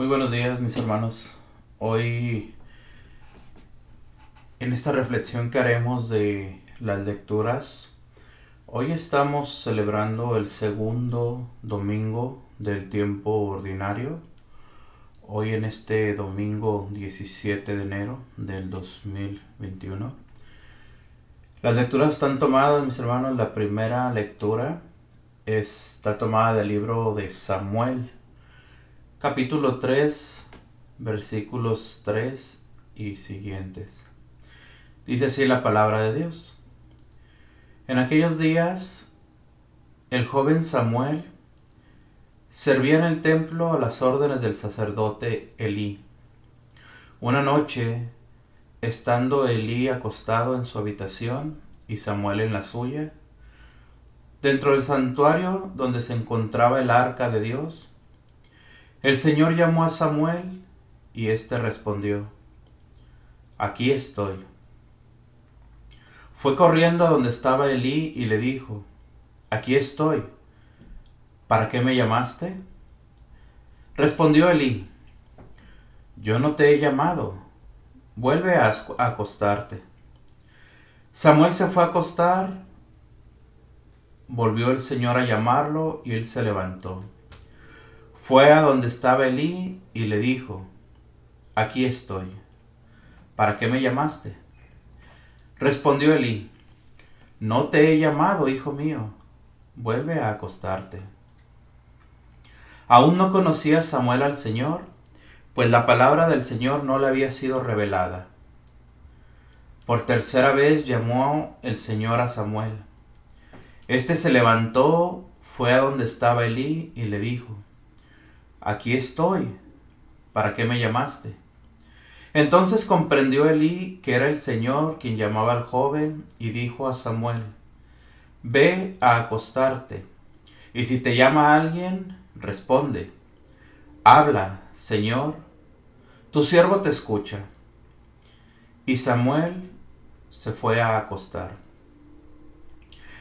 Muy buenos días mis hermanos. Hoy en esta reflexión que haremos de las lecturas, hoy estamos celebrando el segundo domingo del tiempo ordinario. Hoy en este domingo 17 de enero del 2021. Las lecturas están tomadas, mis hermanos. La primera lectura está tomada del libro de Samuel capítulo 3, versículos 3 y siguientes. Dice así la palabra de Dios. En aquellos días, el joven Samuel servía en el templo a las órdenes del sacerdote Elí. Una noche, estando Elí acostado en su habitación y Samuel en la suya, dentro del santuario donde se encontraba el arca de Dios, el Señor llamó a Samuel y éste respondió, Aquí estoy. Fue corriendo a donde estaba Elí y le dijo, Aquí estoy. ¿Para qué me llamaste? Respondió Elí, Yo no te he llamado. Vuelve a acostarte. Samuel se fue a acostar. Volvió el Señor a llamarlo y él se levantó. Fue a donde estaba Elí y le dijo, aquí estoy. ¿Para qué me llamaste? Respondió Elí, no te he llamado, hijo mío, vuelve a acostarte. Aún no conocía Samuel al Señor, pues la palabra del Señor no le había sido revelada. Por tercera vez llamó el Señor a Samuel. Este se levantó, fue a donde estaba Elí y le dijo, aquí estoy, ¿para qué me llamaste? Entonces comprendió Elí que era el Señor quien llamaba al joven y dijo a Samuel, Ve a acostarte, y si te llama alguien, responde, Habla, Señor, tu siervo te escucha. Y Samuel se fue a acostar.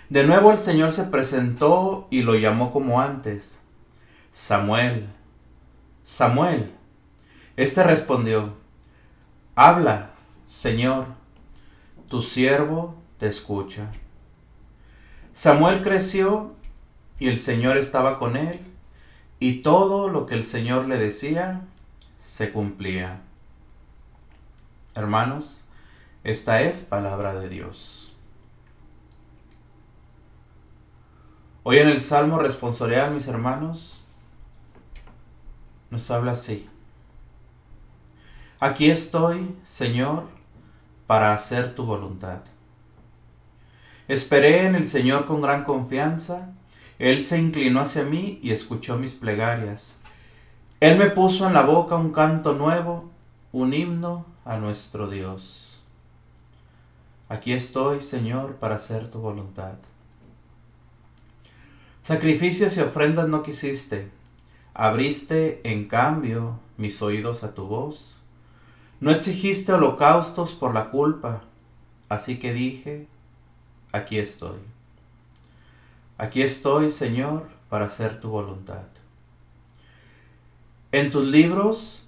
De nuevo el Señor se presentó y lo llamó como antes, Samuel, Samuel. Este respondió, Habla, Señor, tu siervo te escucha. Samuel creció y el Señor estaba con él, y todo lo que el Señor le decía se cumplía. Hermanos, esta es palabra de Dios. Hoy en el Salmo responsorial, mis hermanos, nos habla así. Aquí estoy, Señor, para hacer tu voluntad. Esperé en el Señor con gran confianza. Él se inclinó hacia mí y escuchó mis plegarias. Él me puso en la boca un canto nuevo, un himno a nuestro Dios. Aquí estoy, Señor, para hacer tu voluntad. Sacrificios y ofrendas no quisiste Abriste, en cambio, mis oídos a tu voz. No exigiste holocaustos por la culpa, así que dije, aquí estoy. Aquí estoy, Señor, para hacer tu voluntad. En tus libros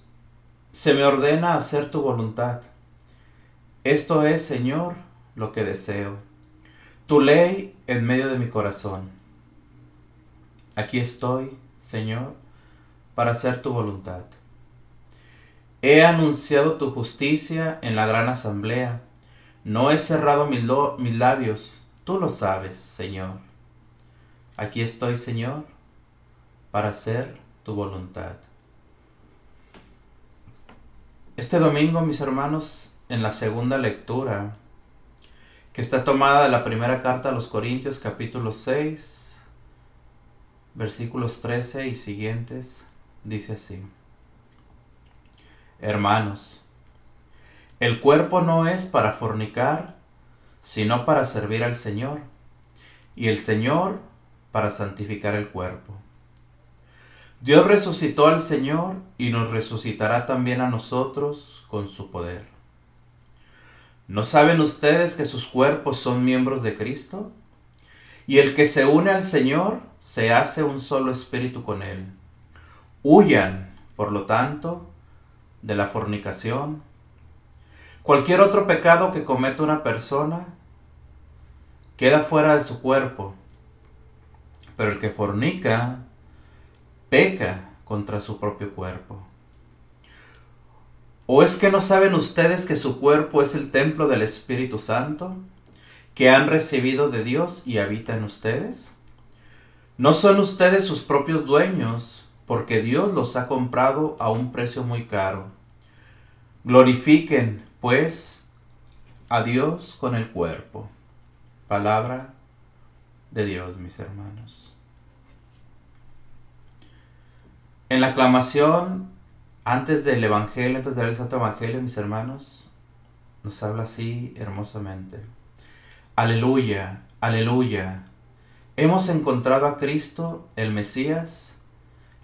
se me ordena hacer tu voluntad. Esto es, Señor, lo que deseo. Tu ley en medio de mi corazón. Aquí estoy, Señor, para hacer tu voluntad. He anunciado tu justicia en la gran asamblea. No he cerrado mis, mis labios. Tú lo sabes, Señor. Aquí estoy, Señor, para hacer tu voluntad. Este domingo, mis hermanos, en la segunda lectura, que está tomada de la primera carta a los Corintios capítulo 6, versículos 13 y siguientes, dice así. Hermanos, el cuerpo no es para fornicar, sino para servir al Señor, y el Señor para santificar el cuerpo. Dios resucitó al Señor y nos resucitará también a nosotros con su poder. ¿No saben ustedes que sus cuerpos son miembros de Cristo? Y el que se une al Señor se hace un solo espíritu con Él. Huyan, Por lo tanto, de la fornicación, cualquier otro pecado que cometa una persona, queda fuera de su cuerpo. Pero el que fornica, peca contra su propio cuerpo. ¿O es que no saben ustedes que su cuerpo es el templo del Espíritu Santo, que han recibido de Dios y habita en ustedes? No son ustedes sus propios dueños, porque Dios los ha comprado a un precio muy caro. Glorifiquen, pues, a Dios con el cuerpo. Palabra de Dios, mis hermanos. En la aclamación, antes del Evangelio, antes del Santo Evangelio, mis hermanos, nos habla así hermosamente. Aleluya, aleluya. Hemos encontrado a Cristo, el Mesías.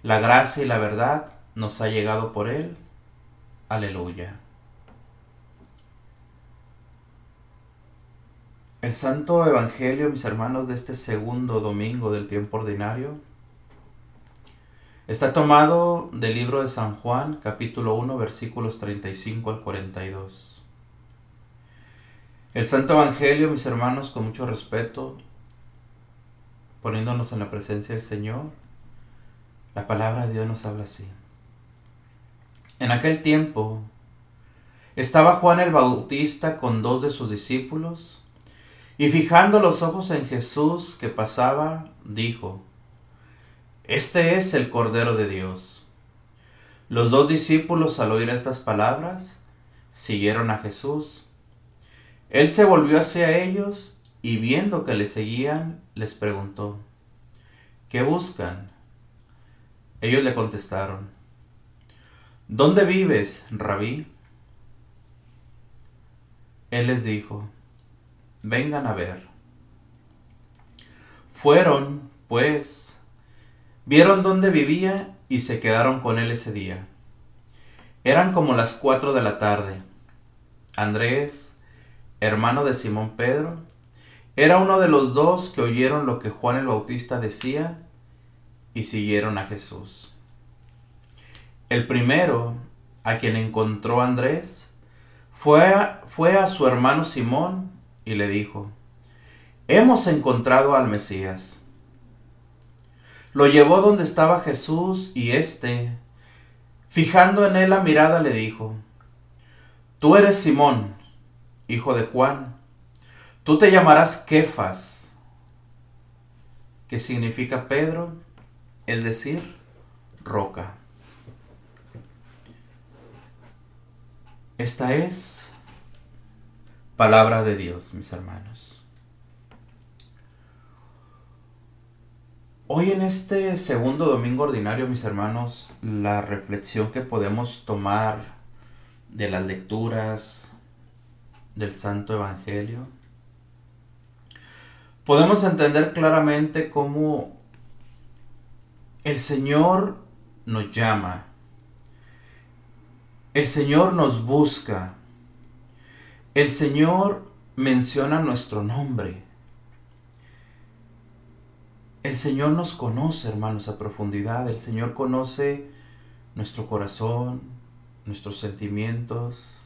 La gracia y la verdad nos ha llegado por Él. Aleluya. El Santo Evangelio, mis hermanos, de este segundo domingo del tiempo ordinario, Está tomado del libro de San Juan, capítulo 1, versículos 35 al 42. El Santo Evangelio, mis hermanos, con mucho respeto, poniéndonos en la presencia del Señor, la palabra de Dios nos habla así. En aquel tiempo estaba Juan el Bautista con dos de sus discípulos, y fijando los ojos en Jesús que pasaba, dijo, este es el Cordero de Dios. Los dos discípulos al oír estas palabras siguieron a Jesús. Él se volvió hacia ellos y viendo que le seguían, les preguntó, ¿qué buscan? Ellos le contestaron, ¿dónde vives, rabí? Él les dijo, vengan a ver. Fueron, pues, Vieron dónde vivía y se quedaron con él ese día. Eran como las cuatro de la tarde. Andrés, hermano de Simón Pedro, era uno de los dos que oyeron lo que Juan el Bautista decía y siguieron a Jesús. El primero, a quien encontró Andrés, fue a, fue a su hermano Simón y le dijo, Hemos encontrado al Mesías lo llevó donde estaba Jesús y éste, fijando en él la mirada, le dijo, Tú eres Simón, hijo de Juan, tú te llamarás Kefas, que significa Pedro, es decir, roca. Esta es palabra de Dios, mis hermanos. Hoy en este segundo domingo ordinario, mis hermanos, la reflexión que podemos tomar de las lecturas del Santo Evangelio, podemos entender claramente cómo el Señor nos llama, el Señor nos busca, el Señor menciona nuestro nombre. El Señor nos conoce, hermanos, a profundidad. El Señor conoce nuestro corazón, nuestros sentimientos,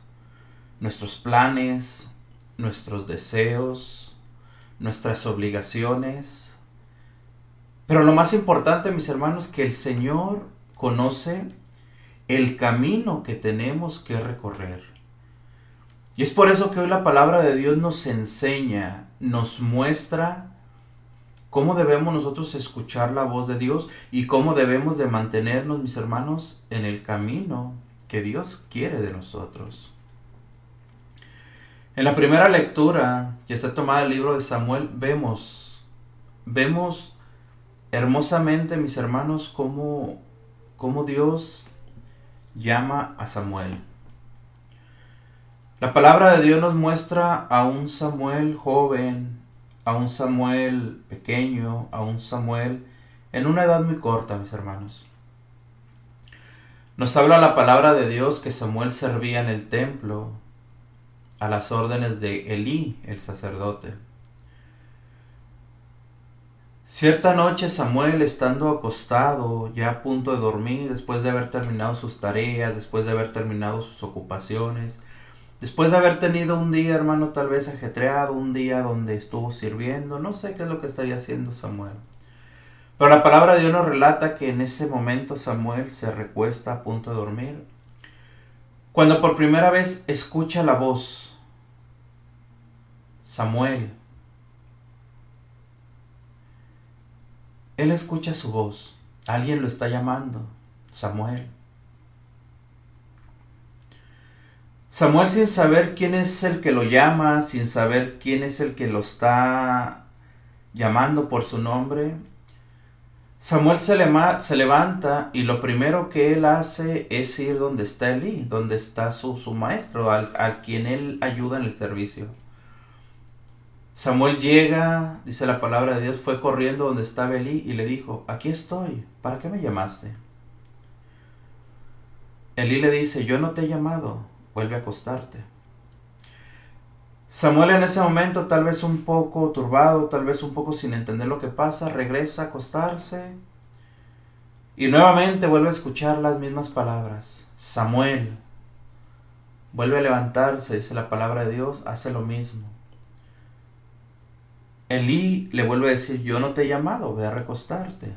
nuestros planes, nuestros deseos, nuestras obligaciones. Pero lo más importante, mis hermanos, que el Señor conoce el camino que tenemos que recorrer. Y es por eso que hoy la palabra de Dios nos enseña, nos muestra cómo debemos nosotros escuchar la voz de Dios y cómo debemos de mantenernos, mis hermanos, en el camino que Dios quiere de nosotros. En la primera lectura que está tomada el libro de Samuel, vemos, vemos hermosamente, mis hermanos, cómo, cómo Dios llama a Samuel. La palabra de Dios nos muestra a un Samuel joven, a un Samuel pequeño, a un Samuel en una edad muy corta, mis hermanos. Nos habla la palabra de Dios que Samuel servía en el templo a las órdenes de Elí, el sacerdote. Cierta noche Samuel, estando acostado, ya a punto de dormir, después de haber terminado sus tareas, después de haber terminado sus ocupaciones, después de haber tenido un día, hermano, tal vez ajetreado, un día donde estuvo sirviendo, no sé qué es lo que estaría haciendo Samuel. Pero la palabra de Dios nos relata que en ese momento Samuel se recuesta a punto de dormir, cuando por primera vez escucha la voz, Samuel, Él escucha su voz. Alguien lo está llamando. Samuel. Samuel sin saber quién es el que lo llama, sin saber quién es el que lo está llamando por su nombre, Samuel se, se levanta y lo primero que él hace es ir donde está Elí, donde está su, maestro, al, a quien él ayuda en el servicio. Samuel llega, dice la palabra de Dios, fue corriendo donde estaba Elí y le dijo, aquí estoy, ¿para qué me llamaste? Elí le dice, yo no te he llamado, vuelve a acostarte. Samuel en ese momento, tal vez un poco turbado, tal vez un poco sin entender lo que pasa, regresa a acostarse y nuevamente vuelve a escuchar las mismas palabras. Samuel vuelve a levantarse, dice la palabra de Dios, hace lo mismo. Elí le vuelve a decir, yo no te he llamado, ve a recostarte.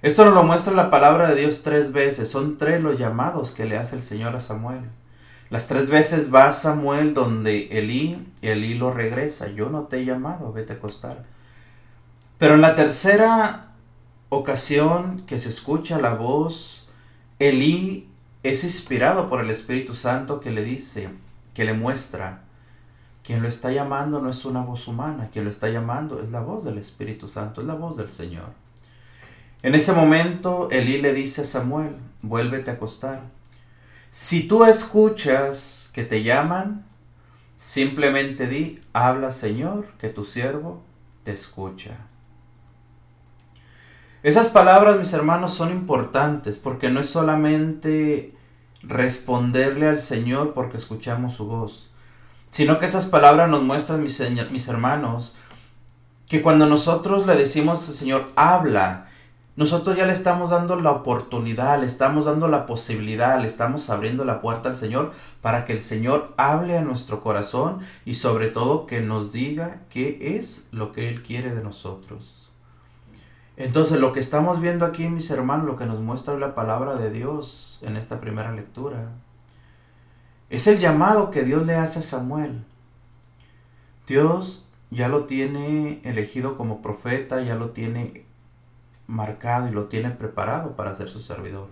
Esto nos lo muestra la palabra de Dios tres veces. Son tres los llamados que le hace el Señor a Samuel. Las tres veces va Samuel donde Elí y Elí lo regresa. Yo no te he llamado, vete a acostar. Pero en la tercera ocasión que se escucha la voz, Elí es inspirado por el Espíritu Santo que le dice, que le muestra, quien lo está llamando no es una voz humana, quien lo está llamando es la voz del Espíritu Santo, es la voz del Señor. En ese momento Elí le dice a Samuel, vuélvete a acostar. Si tú escuchas que te llaman, simplemente di, habla Señor, que tu siervo te escucha. Esas palabras, mis hermanos, son importantes porque no es solamente responderle al Señor porque escuchamos su voz sino que esas palabras nos muestran, mis, mis hermanos, que cuando nosotros le decimos al Señor, habla, nosotros ya le estamos dando la oportunidad, le estamos dando la posibilidad, le estamos abriendo la puerta al Señor para que el Señor hable a nuestro corazón y sobre todo que nos diga qué es lo que Él quiere de nosotros. Entonces lo que estamos viendo aquí, mis hermanos, lo que nos muestra la palabra de Dios en esta primera lectura, es el llamado que Dios le hace a Samuel. Dios ya lo tiene elegido como profeta, ya lo tiene marcado y lo tiene preparado para ser su servidor.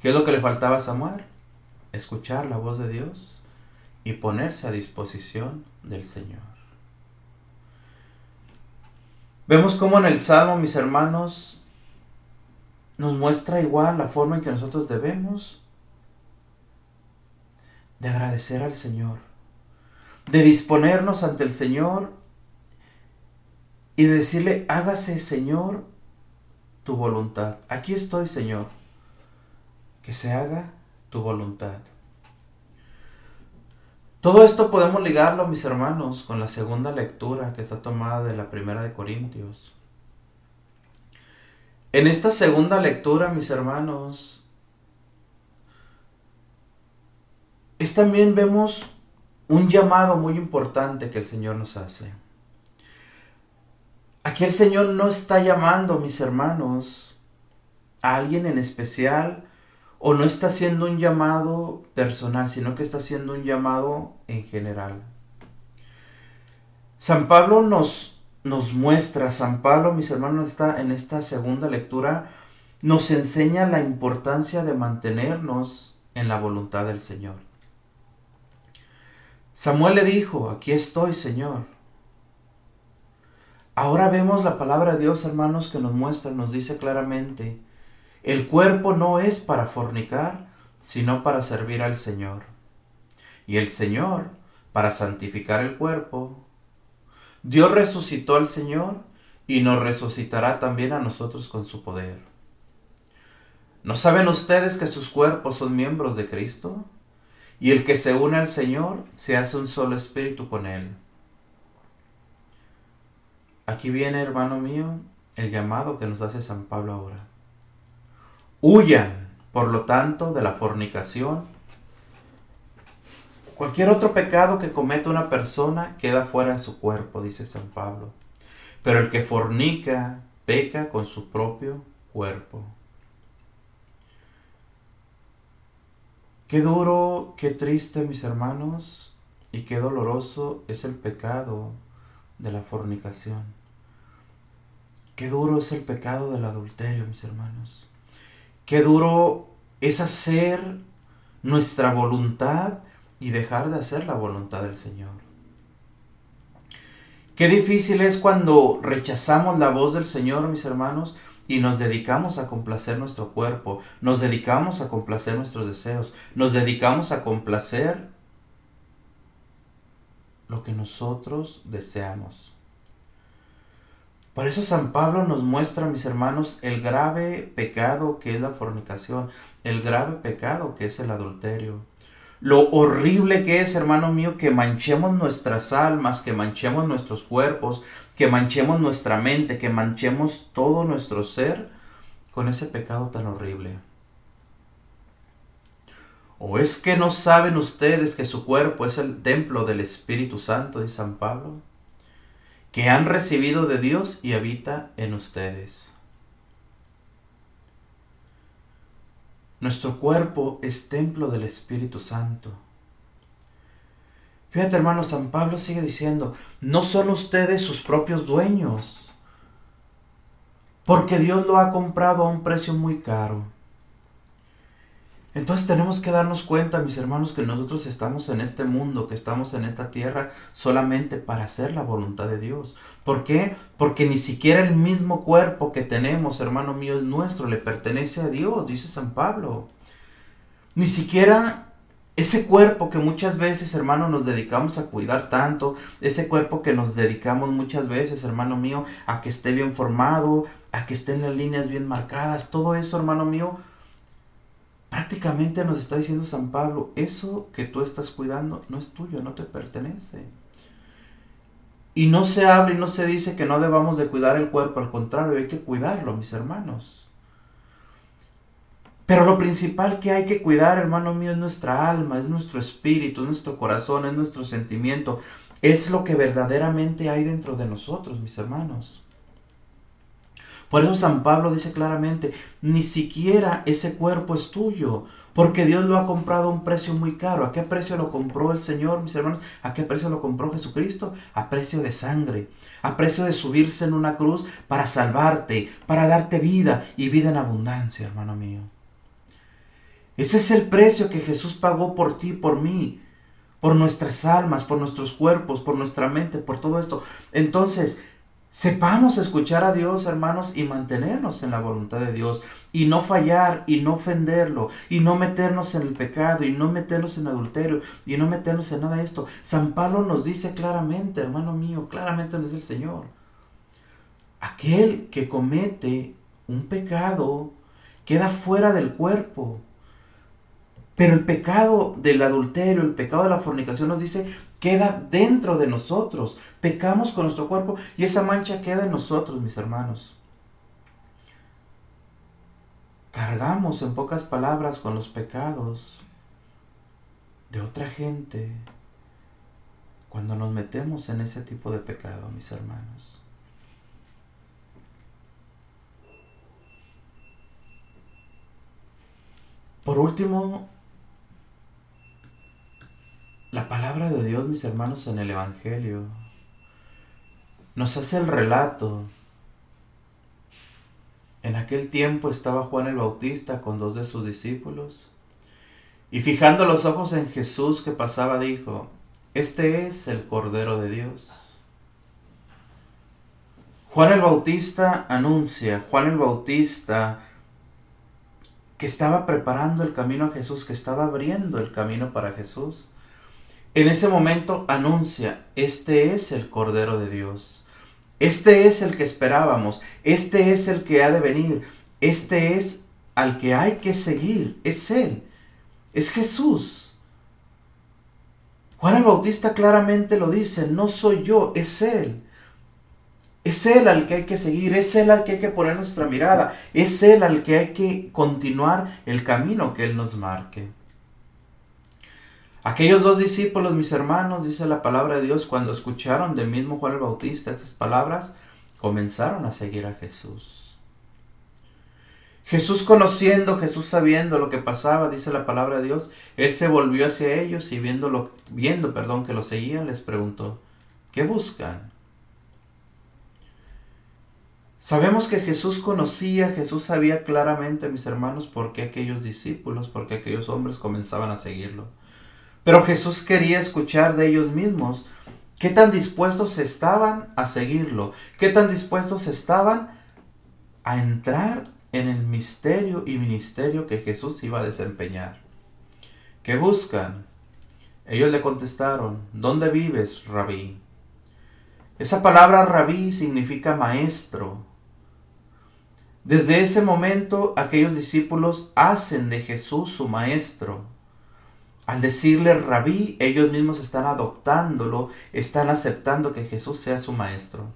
¿Qué es lo que le faltaba a Samuel? Escuchar la voz de Dios y ponerse a disposición del Señor. Vemos cómo en el Salmo, mis hermanos, nos muestra igual la forma en que nosotros debemos de agradecer al Señor, de disponernos ante el Señor y de decirle, hágase Señor tu voluntad. Aquí estoy Señor, que se haga tu voluntad. Todo esto podemos ligarlo, mis hermanos, con la segunda lectura que está tomada de la primera de Corintios. En esta segunda lectura, mis hermanos, es también vemos un llamado muy importante que el Señor nos hace. Aquí el Señor no está llamando, mis hermanos, a alguien en especial o no está haciendo un llamado personal, sino que está haciendo un llamado en general. San Pablo nos, nos muestra, San Pablo, mis hermanos, está en esta segunda lectura, nos enseña la importancia de mantenernos en la voluntad del Señor. Samuel le dijo, aquí estoy, Señor. Ahora vemos la palabra de Dios, hermanos, que nos muestra, nos dice claramente, el cuerpo no es para fornicar, sino para servir al Señor. Y el Señor, para santificar el cuerpo. Dios resucitó al Señor y nos resucitará también a nosotros con su poder. ¿No saben ustedes que sus cuerpos son miembros de Cristo? Y el que se une al Señor se hace un solo espíritu con Él. aquí viene, hermano mío, el llamado que nos hace San Pablo ahora. Huyan, por lo tanto, de la fornicación. Cualquier otro pecado que cometa una persona queda fuera de su cuerpo, dice San Pablo. Pero el que fornica peca con su propio cuerpo. Qué duro, qué triste, mis hermanos, y qué doloroso es el pecado de la fornicación. Qué duro es el pecado del adulterio, mis hermanos. Qué duro es hacer nuestra voluntad y dejar de hacer la voluntad del Señor. Qué difícil es cuando rechazamos la voz del Señor, mis hermanos, y nos dedicamos a complacer nuestro cuerpo, nos dedicamos a complacer nuestros deseos, nos dedicamos a complacer lo que nosotros deseamos. Por eso San Pablo nos muestra, mis hermanos, el grave pecado que es la fornicación, el grave pecado que es el adulterio. Lo horrible que es, hermano mío, que manchemos nuestras almas, que manchemos nuestros cuerpos, que manchemos nuestra mente, que manchemos todo nuestro ser con ese pecado tan horrible. ¿O es que no saben ustedes que su cuerpo es el templo del Espíritu Santo de San Pablo? Que han recibido de Dios y habita en ustedes. Nuestro cuerpo es templo del Espíritu Santo. Fíjate hermano, San Pablo sigue diciendo, no son ustedes sus propios dueños, porque Dios lo ha comprado a un precio muy caro. Entonces tenemos que darnos cuenta, mis hermanos, que nosotros estamos en este mundo, que estamos en esta tierra solamente para hacer la voluntad de Dios. ¿Por qué? Porque ni siquiera el mismo cuerpo que tenemos, hermano mío, es nuestro, le pertenece a Dios, dice San Pablo. Ni siquiera ese cuerpo que muchas veces, hermano, nos dedicamos a cuidar tanto, ese cuerpo que nos dedicamos muchas veces, hermano mío, a que esté bien formado, a que esté en las líneas bien marcadas, todo eso, hermano mío, Prácticamente nos está diciendo San Pablo, eso que tú estás cuidando no es tuyo, no te pertenece. Y no se habla y no se dice que no debamos de cuidar el cuerpo, al contrario, hay que cuidarlo, mis hermanos. Pero lo principal que hay que cuidar, hermano mío, es nuestra alma, es nuestro espíritu, es nuestro corazón, es nuestro sentimiento, es lo que verdaderamente hay dentro de nosotros, mis hermanos. Por eso San Pablo dice claramente, ni siquiera ese cuerpo es tuyo, porque Dios lo ha comprado a un precio muy caro. ¿A qué precio lo compró el Señor, mis hermanos? ¿A qué precio lo compró Jesucristo? A precio de sangre, a precio de subirse en una cruz para salvarte, para darte vida y vida en abundancia, hermano mío. Ese es el precio que Jesús pagó por ti, por mí, por nuestras almas, por nuestros cuerpos, por nuestra mente, por todo esto. Entonces, Sepamos escuchar a Dios, hermanos, y mantenernos en la voluntad de Dios, y no fallar, y no ofenderlo, y no meternos en el pecado, y no meternos en adulterio, y no meternos en nada de esto. San Pablo nos dice claramente, hermano mío, claramente nos dice el Señor, aquel que comete un pecado queda fuera del cuerpo. Pero el pecado del adulterio, el pecado de la fornicación nos dice queda dentro de nosotros. Pecamos con nuestro cuerpo y esa mancha queda en nosotros, mis hermanos. Cargamos en pocas palabras con los pecados de otra gente cuando nos metemos en ese tipo de pecado, mis hermanos. Por último, la palabra de Dios, mis hermanos, en el Evangelio nos hace el relato. En aquel tiempo estaba Juan el Bautista con dos de sus discípulos y fijando los ojos en Jesús que pasaba dijo, este es el Cordero de Dios. Juan el Bautista anuncia, Juan el Bautista que estaba preparando el camino a Jesús, que estaba abriendo el camino para Jesús. En ese momento anuncia, este es el Cordero de Dios. Este es el que esperábamos. Este es el que ha de venir. Este es al que hay que seguir. Es Él. Es Jesús. Juan el Bautista claramente lo dice, no soy yo, es Él. Es Él al que hay que seguir, es Él al que hay que poner nuestra mirada, es Él al que hay que continuar el camino que Él nos marque. Aquellos dos discípulos, mis hermanos, dice la palabra de Dios, cuando escucharon del mismo Juan el Bautista estas palabras, comenzaron a seguir a Jesús. Jesús conociendo, Jesús sabiendo lo que pasaba, dice la palabra de Dios, él se volvió hacia ellos y viendo, viendo perdón, que lo seguían, les preguntó, ¿qué buscan? Sabemos que Jesús conocía, Jesús sabía claramente, mis hermanos, por qué aquellos discípulos, por qué aquellos hombres comenzaban a seguirlo. Pero Jesús quería escuchar de ellos mismos qué tan dispuestos estaban a seguirlo, qué tan dispuestos estaban a entrar en el misterio y ministerio que Jesús iba a desempeñar. ¿Qué buscan? Ellos le contestaron, ¿dónde vives, rabí? Esa palabra rabí significa maestro, desde ese momento aquellos discípulos hacen de Jesús su maestro. Al decirle rabí, ellos mismos están adoptándolo, están aceptando que Jesús sea su maestro.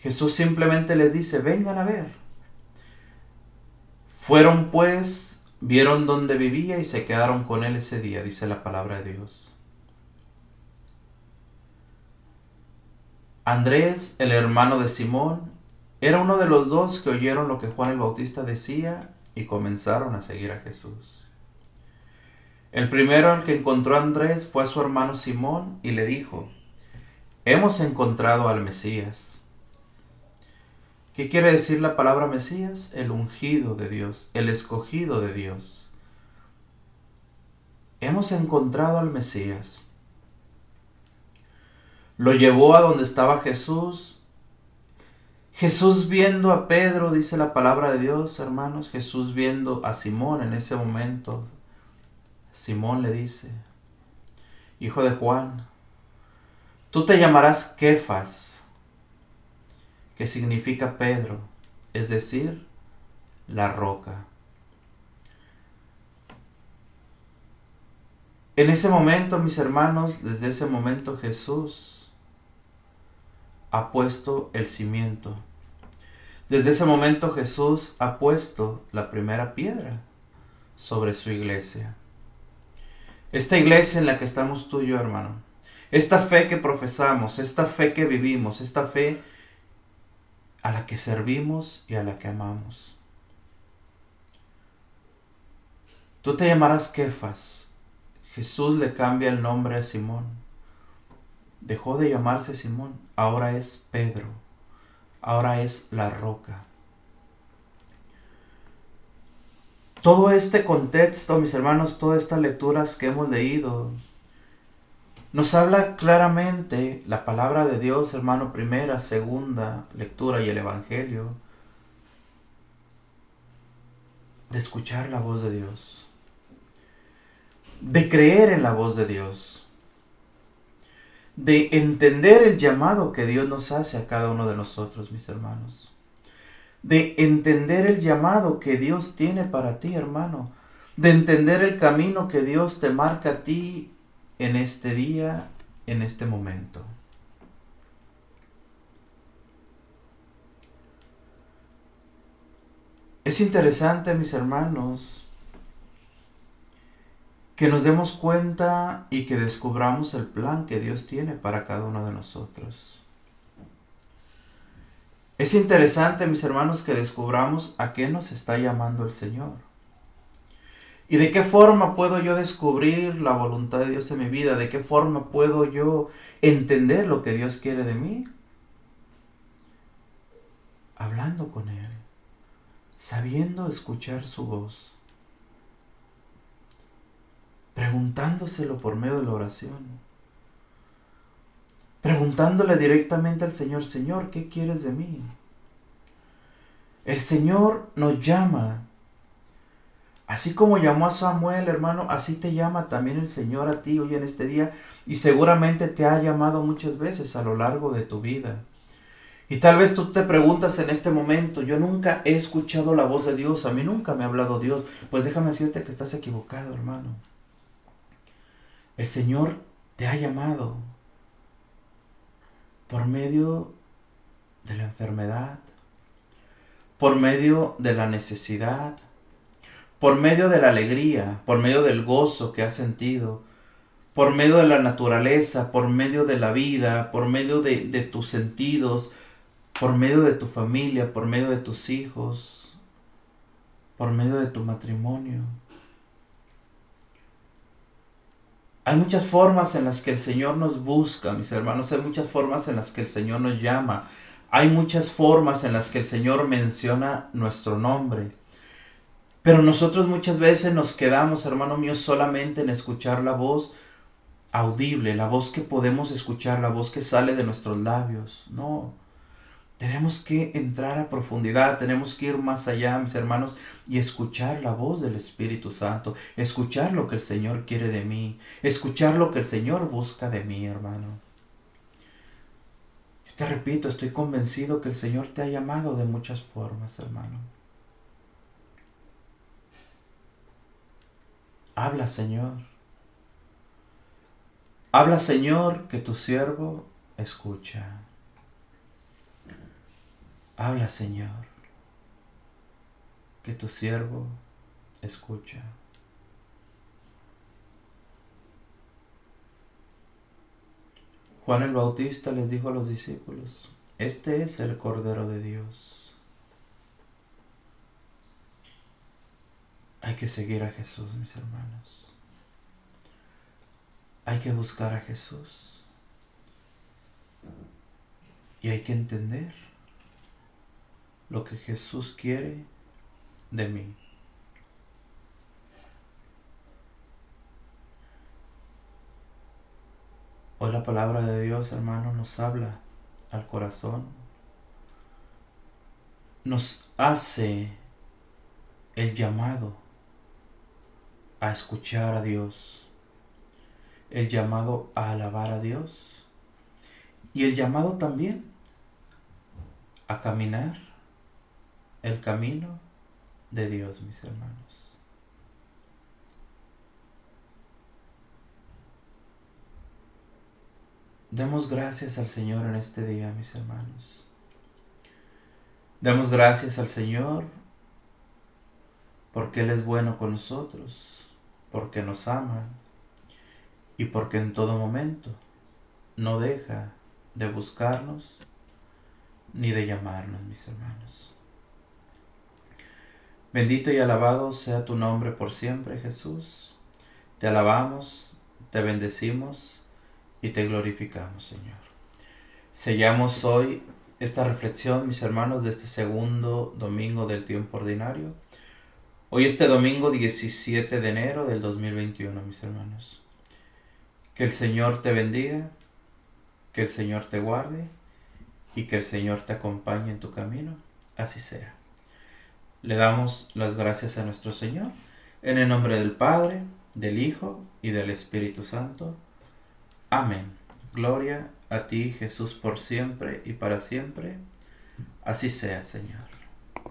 Jesús simplemente les dice, vengan a ver. Fueron pues, vieron dónde vivía y se quedaron con él ese día, dice la palabra de Dios. Andrés, el hermano de Simón, era uno de los dos que oyeron lo que Juan el Bautista decía y comenzaron a seguir a Jesús. El primero al que encontró Andrés fue a su hermano Simón y le dijo, hemos encontrado al Mesías. ¿Qué quiere decir la palabra Mesías? El ungido de Dios, el escogido de Dios. Hemos encontrado al Mesías. Lo llevó a donde estaba Jesús Jesús viendo a Pedro, dice la palabra de Dios, hermanos, Jesús viendo a Simón en ese momento, Simón le dice, hijo de Juan, tú te llamarás Kefas, que significa Pedro, es decir, la roca. En ese momento, mis hermanos, desde ese momento Jesús ha puesto el cimiento. Desde ese momento Jesús ha puesto la primera piedra sobre su iglesia. Esta iglesia en la que estamos tú y yo, hermano. Esta fe que profesamos, esta fe que vivimos, esta fe a la que servimos y a la que amamos. Tú te llamarás Kefas. Jesús le cambia el nombre a Simón. Dejó de llamarse Simón, ahora es Pedro, ahora es la roca. Todo este contexto, mis hermanos, todas estas lecturas que hemos leído, nos habla claramente la palabra de Dios, hermano, primera, segunda lectura y el Evangelio, de escuchar la voz de Dios, de creer en la voz de Dios de entender el llamado que Dios nos hace a cada uno de nosotros, mis hermanos. De entender el llamado que Dios tiene para ti, hermano. De entender el camino que Dios te marca a ti en este día, en este momento. Es interesante, mis hermanos, que nos demos cuenta y que descubramos el plan que Dios tiene para cada uno de nosotros. Es interesante, mis hermanos, que descubramos a qué nos está llamando el Señor. ¿Y de qué forma puedo yo descubrir la voluntad de Dios en mi vida? ¿De qué forma puedo yo entender lo que Dios quiere de mí? Hablando con Él, sabiendo escuchar su voz preguntándoselo por medio de la oración. Preguntándole directamente al Señor, Señor, ¿qué quieres de mí? El Señor nos llama. Así como llamó a Samuel, hermano, así te llama también el Señor a ti hoy en este día y seguramente te ha llamado muchas veces a lo largo de tu vida. Y tal vez tú te preguntas en este momento, yo nunca he escuchado la voz de Dios, a mí nunca me ha hablado Dios. Pues déjame decirte que estás equivocado, hermano. El Señor te ha llamado. Por medio de la enfermedad, por medio de la necesidad, por medio de la alegría, por medio del gozo que has sentido, por medio de la naturaleza, por medio de la vida, por medio de, de tus sentidos, por medio de tu familia, por medio de tus hijos, por medio de tu matrimonio. Hay muchas formas en las que el Señor nos busca, mis hermanos, hay muchas formas en las que el Señor nos llama, hay muchas formas en las que el Señor menciona nuestro nombre. Pero nosotros muchas veces nos quedamos, hermano mío, solamente en escuchar la voz audible, la voz que podemos escuchar, la voz que sale de nuestros labios. No, tenemos que entrar a profundidad, tenemos que ir más allá, mis hermanos, y escuchar la voz del Espíritu Santo, escuchar lo que el Señor quiere de mí, escuchar lo que el Señor busca de mí, hermano. Yo te repito, estoy convencido que el Señor te ha llamado de muchas formas, hermano. Habla, Señor. Habla, Señor, que tu siervo escucha. Habla, Señor, que tu siervo escucha. Juan el Bautista les dijo a los discípulos, este es el Cordero de Dios. Hay que seguir a Jesús, mis hermanos. Hay que buscar a Jesús. Y hay que entender lo que Jesús quiere de mí. Hoy la palabra de Dios, hermano, nos habla al corazón, nos hace el llamado a escuchar a Dios, el llamado a alabar a Dios. Y el llamado también a caminar el camino de Dios, mis hermanos. Demos gracias al Señor en este día, mis hermanos. Demos gracias al Señor porque Él es bueno con nosotros, porque nos ama y porque en todo momento no deja de buscarnos ni de llamarnos, mis hermanos. Bendito y alabado sea tu nombre por siempre, Jesús. Te alabamos, te bendecimos y te glorificamos, Señor. Sellamos hoy esta reflexión, mis hermanos, de este segundo domingo del tiempo ordinario. Hoy este domingo 17 de enero del 2021, mis hermanos. Que el Señor te bendiga, que el Señor te guarde y que el Señor te acompañe en tu camino. Así sea. Le damos las gracias a nuestro Señor en el nombre del Padre, del Hijo y del Espíritu Santo. Amén. Gloria a ti Jesús por siempre y para siempre. Así sea, Señor.